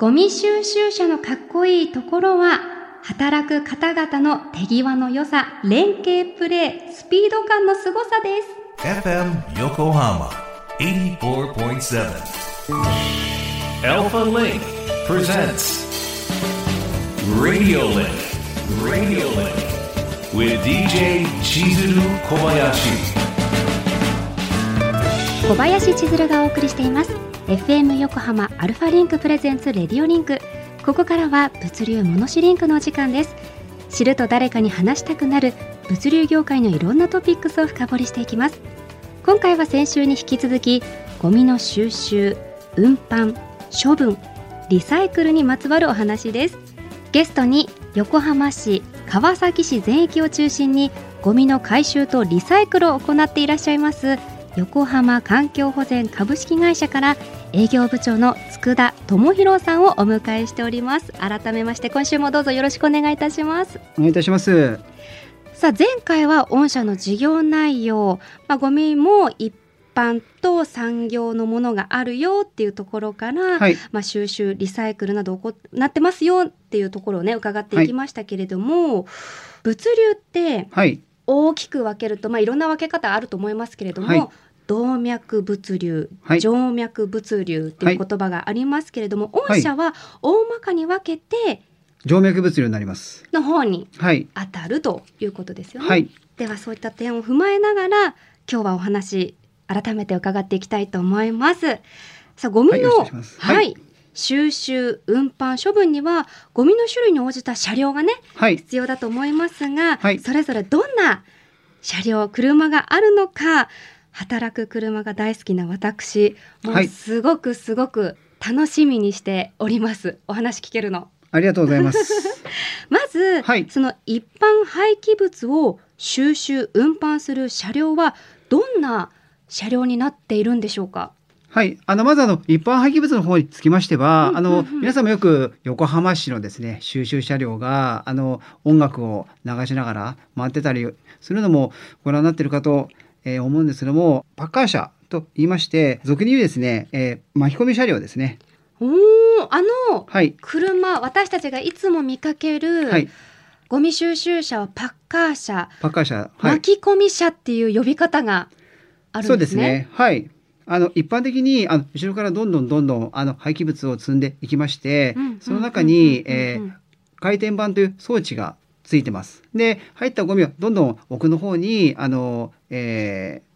ゴミ収集車のかっこいいところは、働く方々の手際の良さ、連携プレー、スピード感の凄さです。FM Yokohama 84.7. Alpha Link presents Radio Link. Radio Link. With DJ Chizuru Kobayashi. 小林千鶴がお送りしています FM 横浜 ALFALINK presents RADIO LINK。ここからは物流ものしリンクのお時間です。知ると誰かに話したくなる物流業界のいろんなトピックスを深掘りしていきます。今回は先週に引き続きゴミの収集運搬処分リサイクルにまつわるお話です。ゲストに横浜市川崎市全域を中心にゴミの回収とリサイクルを行っていらっしゃいます横浜環境保全株式会社から営業部長の佃智博さんをお迎えしております改めまして今週もどうぞよろしくお願いいたしますお願いいたします。さあ前回は御社の事業内容、まあ、ゴミも一般と産業のものがあるよっていうところから、はい。まあ、収集リサイクルなど行ってますよっていうところをね伺っていきましたけれども、物流ってはい。大きく分けると、まあ、いろんな分け方あると思いますけれども、はい動脈物流、はい静脈物流っていう言葉がありますけれども、御社は大まかに分けて静脈物流になります。の方にはい。当たるということですよね。はい。ではそういった点を踏まえながら今日はお話改めて伺っていきたいと思います。さあゴミはいの、はいはい収集運搬処分にはゴミの種類に応じた車両がねはい。必要だと思いますが、はいそれぞれどんな車両車があるのか働く車が大好きな私もうはいすごくすごく楽しみにしておりますお話聞けるの。ありがとうございます。まず、はいその一般廃棄物を収集運搬する車両はどんな車両になっているんでしょうか？はい。あの、まずあの、一般廃棄物の方につきましては、うんあの、皆さんもよく横浜市のですね、収集車両が、あの、音楽を流しながら回ってたりするのもご覧になっているかと、えー思うんですけども、パッカー車と言いまして、俗に言うですね、えー巻き込み車両ですね。おお、あのはい。車私たちがいつも見かける、はい。ゴミ収集車はパッカー車、パッカー車。はい。巻き込み車っていう呼び方があるそうんでですすね。ね。はい。あの一般的にあの後ろからどんどんどんどんあの廃棄物を積んでいきましてうん、その中に、えー回転板という装置がついてます。で、入ったゴミをどんどん奥の方にあの、えー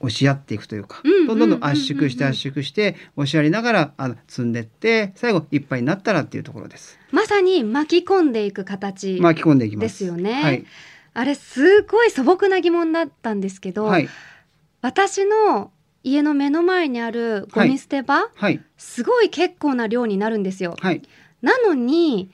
押し合っていくというか、どんどんどん圧縮して圧縮して押しやりながらあの積んでって最後いっぱいになったらっていうところです。まさに巻き込んでいく形巻き込んでいきます。ですよね。はい。あれすごい素朴な疑問だったんですけど、はい。私の家の目の前にあるゴミ捨て場、はい。すごい結構な量になるんですよ。はい。なのに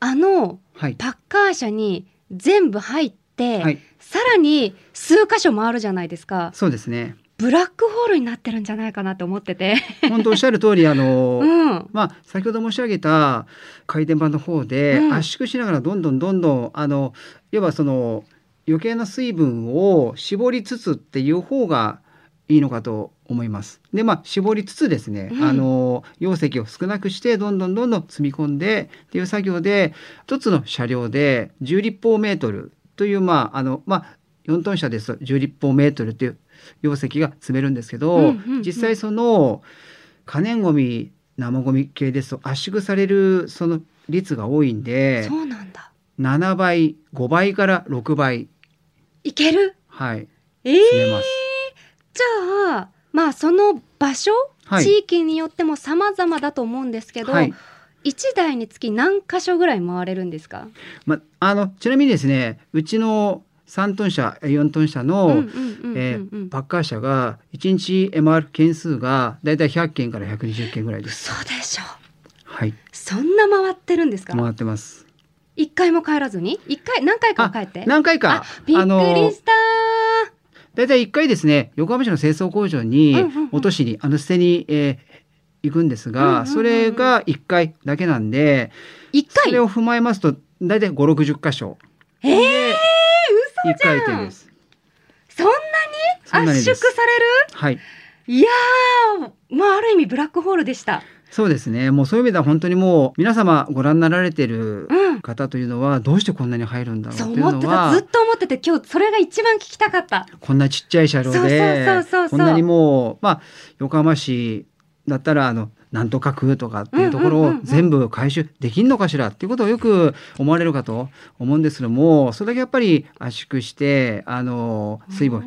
あのはい。パッカー車に全部入って、はい。さらに数箇所回るじゃないですかそうですね。ブラックホールになってるんじゃないかなと思ってて、本当おっしゃる通りあの、うん、まあ、先ほど申し上げた回転板の方でうん圧縮しながらどんどんどんどんあの要はその余計な水分を絞りつつっていう方がいいのかと思います。でまあ絞りつつですね、うん。あの容積を少なくしてどんどんどんどん積み込んでっていう作業で一つの車両で10立方メートルというまああのまあ4トン車ですと10立方メートルという容積が積めるんですけど、うんうんうん。実際その可燃ごみ生ゴミ系ですと圧縮されるその率が多いんでそうなんだ。7倍5倍から6倍。いける？はい。えー、積めます。じゃあまあその場所、はい。地域によっても様々だと思うんですけど、はい。1台につき何箇所ぐらい回れるんですか？まあのちなみにですねうちの3トン車4トン車の、パッカー車が1日 MR 件数がだいたい100件から120件ぐらいです。そうでしょ。はい。そんな回ってるんですか？回ってます。一回も帰らずに？一回何回かは帰って。何回か。あびっくりしただいたい1回ですね横浜市の清掃工場に落としに、あの捨てに、えー行くんですが、それが1回だけなんで一回？それを踏まえますとだいたい560箇所。えー、で1回転です。そんなに？圧縮される？はい。いやーまあある意味ブラックホールでしたそうですね。もうそういう意味では本当にもう皆様ご覧になられてるうん。方というのはどうしてこんなに入るんだろうそうっていう思ってた。のはずっと思ってて、今日それが一番聞きたかった。こんなちっちゃい車両そうそうでこんなにもうまあ横浜市だったらあのなんとか区とかっていうところを全部回収できんのかしらっていうことをよく思われるかと思うんですけどもそれだけやっぱり圧縮してあの水分を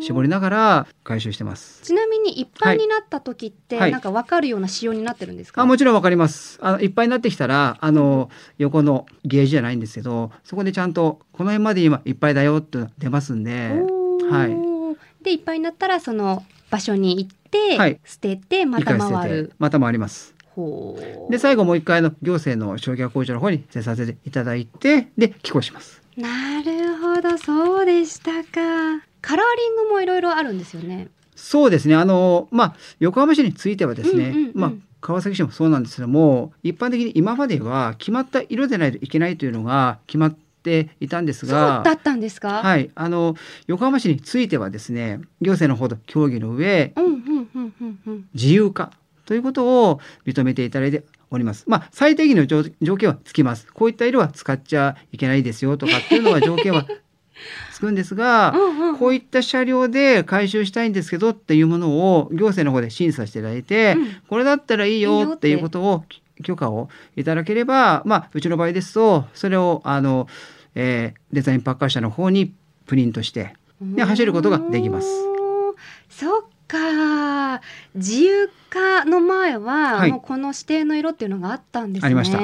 絞りながら回収してます。ちなみにいっぱいになった時って、はいなんか分かるような仕様になってるんですか、あもちろんわかりますあのいっぱいになってきたらあの横のゲージじゃないんですけどそこでちゃんとこの辺まで今いっぱいだよって出ますんではいでいっぱいになったらその場所に行って、はい捨ててまた一回る。また回ります。で最後もう一回の行政の焼却工場の方に捨てさせていただいてで寄港します。なるほどそうでしたか。カラーリングもいろいろあるんですよね。そうですねあのまあ横浜市についてはですね、うんうんうんまあ川崎市もそうなんですけども一般的に今までは決まった色でないといけないというのが決まっていたんですそうがだったんですか？はい、あの横浜市についてはですね行政の方と協議の上うんうんうんうんうん。自由化ということを認めていただいております。まあ最低限の条条件はつきます。こういった色は使っちゃいけないですよとかっていうのは条件は つくんですが、うんうんうん。こういった車両で回収したいんですけどっていうものを行政の方で審査していただいて、うん。これだったらいいよって。いうことを許可をいただければ、まあうちの場合ですとそれをあの、えーデザインパッカー社の方にプリントしてで走ることができます。そっか自由化の前は、はいもうこの指定の色っていうのがあったんですね。ありました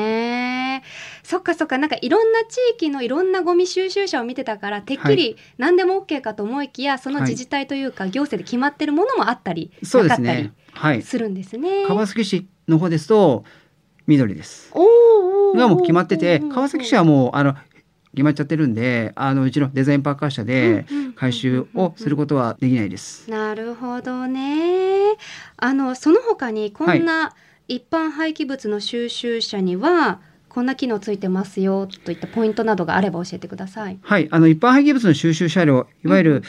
そっかそっかなんかいろんな地域のいろんなゴミ収集車を見てたからてっきり何でも OK かと思いきやその自治体というか行政で決まってるものもあったり、そうでなかったりすね。はい。するんですね。川崎市の方ですと緑です。おーおがもう決まってて川崎市はももうあの決まっちゃってるんであのうちのデザインパッカー社で回収をすることはできないです。なるほどね。あのその他にこんな一般廃棄物の収集車にはこんな機能ついてますよといったポイントなどがあれば教えてください。はい、あの一般廃棄物の収集車両いわゆうんる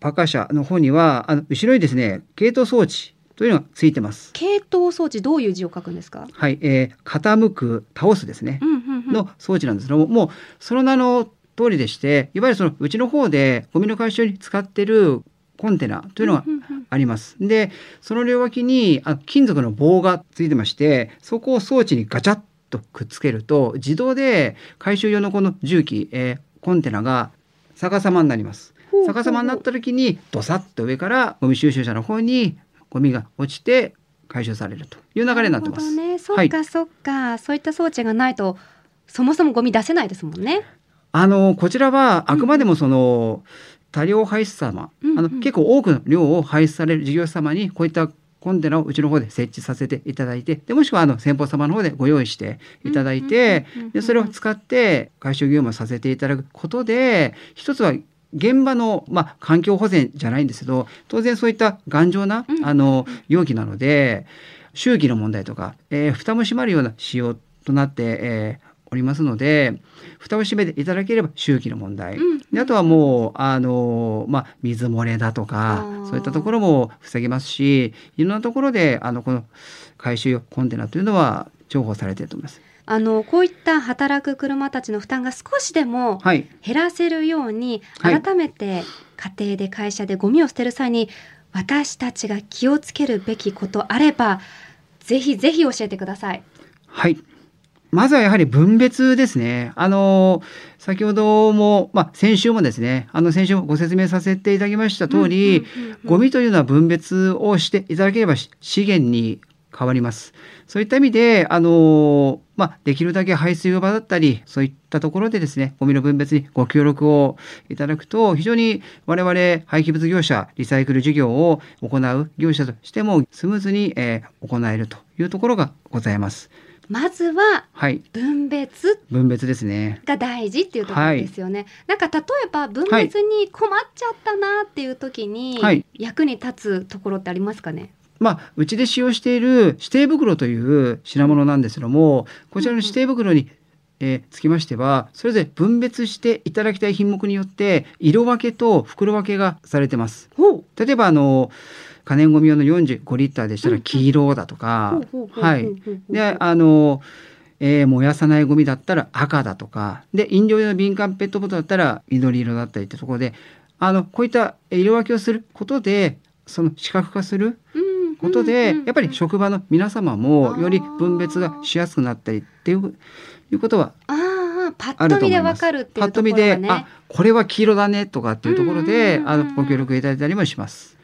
パッカー車の方にはあの後ろにですね系統装置というのがついてます。系統装置どういう字を書くんですか？はい、えー傾く倒すですねうんうんうん。の装置なんですけども、もうその名の通りでしていわゆるそのうちの方でゴミの回収に使ってるコンテナというのがあります。でその両脇にあ金属の棒がついてましてそこを装置にガチャッとくっつけると自動で回収用のこの重機、えーコンテナが逆さまになります。逆さまになった時にドサッと上からゴミ収集車の方にゴミが落ちて回収されるという流れになってます。ね。そはいっかそっか、そういった装置がないとそもそもゴミ出せないですもんね。あのこちらはあくまでもその、多量排出様、うんうん。あの結構多くの量を排出される事業者様にこういったコンテナをうちの方で設置させていただいてでもしくはあの先方様の方でご用意していただいてでそれを使って回収業務をさせていただくことで一つは現場の、まあ、環境保全じゃないんですけど当然そういった頑丈なうん。あの容器なので周期の問題とか、えー蓋も閉まるような仕様となって、えーおりますので蓋を閉めていただければ周期の問題、うんであとはもうあの、まあ、水漏れだとあかーそういったところも防げますしいろんなところであのこの回収用コンテナというのは重宝されていると思います。あのこういった働く車たちの負担が少しでもはい、減らせるようにはい改めて家庭で会社でゴミを捨てる際に私たちが気をつけるべきことあればぜひぜひ教えてください。はい。まずはやはり分別ですね。あの、先ほども、まあ、先週もですね、あの、先週もご説明させていただきました通り、ゴミというのは分別をしていただければし資源に変わります。そういった意味で、あの、まあ、できるだけ排水場だったり、そういったところでですね、ゴミの分別にご協力をいただくと、非常に我々廃棄物業者、リサイクル事業を行う業者としてもスムーズに、えー行えるというところがございます。まずははい。分別分別ですね。が大事っていうところですよね。なんか例えば分別に困っちゃったなっていう時にはい役に立つところってありますかね？まあ、うちで使用している指定袋という品物なんですけども、こちらの指定袋に、えーつきましては、それぞれ分別していただきたい品目によって、色分けと袋分けがされてます。例えば、あの、可燃ごみ用の45リッターでしたら黄色だとか、はい。で、あの、えー燃やさないゴミだったら赤だとか、で、飲料用の瓶缶ペットボトルだったら緑色だったりってところで、あの、こういった色分けをすることで、その視覚化することで、やっぱり職場の皆様もより分別がしやすくなったりっていういうことはああパあッと見でわ。かるっていうとパッと見で、あ、これは黄色だねとかっていうところで、あの、ご協力いただいたりもします。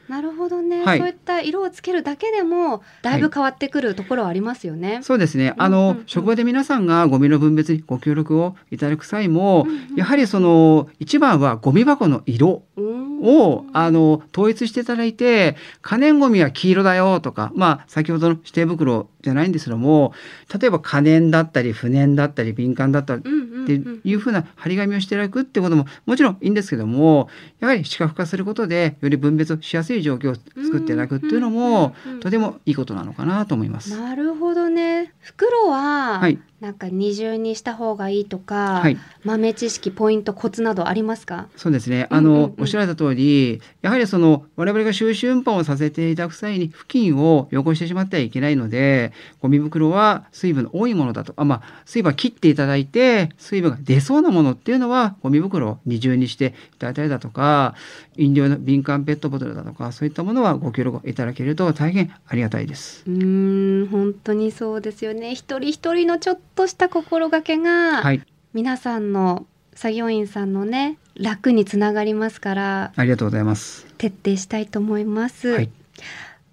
ほどね、はい。そういった色をつけるだけでもだいぶ変わってくるところはありますよね。そうですね。あのうんうん。うん、職場で皆さんがゴミの分別にご協力をいただく際もうんうん、やはりその、一番はゴミ箱の色うん。を、あの、統一していただいて、可燃ゴミは黄色だよとか、まあ、先ほどの指定袋じゃないんですけども、例えば可燃だったり、不燃だったり、敏感だったり、うんうんうんっていうふうな張り紙をしていただくってことももちろんいいんですけどもやはり視覚化することでより分別をしやすい状況を作っていただくっていうのもとてもいいことなのかなと思います。なるほどね。袋は、はい、なんか二重にした方がいいとか、はい豆知識ポイントコツなどありますか？そうですね。あの、うんうんうんおっしゃられた通り、やはりその我々が収集運搬をさせていただく際に付近を汚してしまってはいけないので、ゴミ袋は水分の多いものだと、あまあ水分は切っていただいて、水分が出そうなものっていうのはゴミ袋を二重にしていただいたりだとか、飲料の瓶缶ペットボトルだとか、そういったものはご協力いただけると大変ありがたいです。うーん本当にそうですよね。一人一人のちょっとした心がけが、はい、皆さんの作業員さんのね楽につながりますからありがとうございます。徹底したいと思います。はい、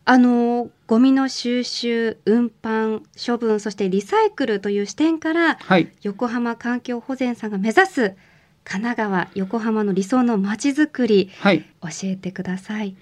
あのゴミの収集運搬処分そしてリサイクルという視点からはい、横浜環境保全さんが目指す神奈川横浜の理想のまちづくりはい。教えてください。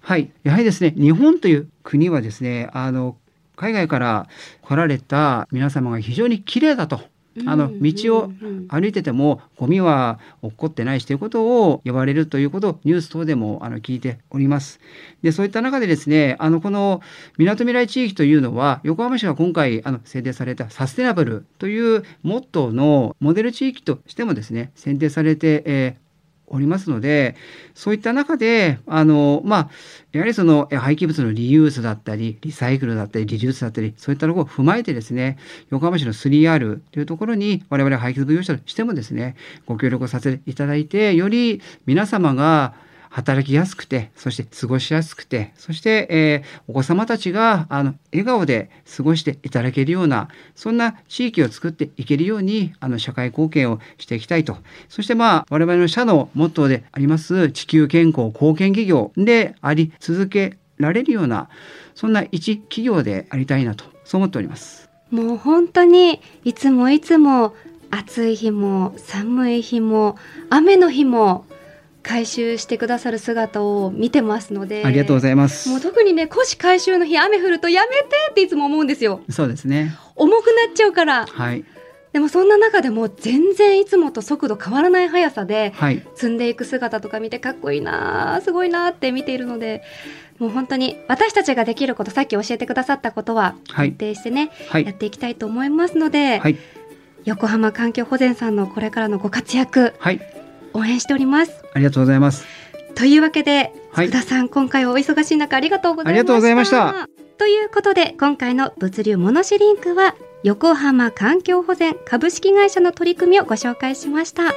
はい、やはりですね、日本という国はですね、あの海外から来られた皆様が非常に綺麗だと。あのうん道を歩いててもゴミは落っこってないしということを言われるということをニュース等でもあの聞いております。でそういった中でですねあのこのみなとみらい地域というのは横浜市が今回あの制定されたサステナブルというモットーのモデル地域としてもですね選定されて、えーおりますのでそういった中であのまあやはりその廃棄物のリユースだったりリサイクルだったりリデュースだったりそういったところを踏まえてですね横浜市の 3R というところに我々廃棄物業者としてもですねご協力をさせていただいてより皆様が働きやすくてそして過ごしやすくてそして、えーお子様たちがあの笑顔で過ごしていただけるようなそんな地域を作っていけるようにあの社会貢献をしていきたいとそしてまあ我々の社のモットーであります地球健康貢献企業であり続けられるようなそんな一企業でありたいなとそう思っております。もう本当にいつもいつも暑い日も寒い日も雨の日も回収してくださる姿を見てますのでありがとうございます。もう特にね古紙回収の日雨降るとやめてっていつも思うんですよそうですね。重くなっちゃうからはい。でもそんな中でも全然いつもと速度変わらない速さではい。積んでいく姿とか見てかっこいいなあすごいなあって見ているのでもう本当に私たちができることさっき教えてくださったことははい徹底してね、はい。やっていきたいと思いますので、はい。横浜環境保全さんのこれからのご活躍はい。応援しております。ありがとうございます。というわけではい。福田さん、今回はお忙しい中ありがとうございましたありがとうございました。ということで今回の物流モノシリンクは横浜環境保全株式会社の取り組みをご紹介しました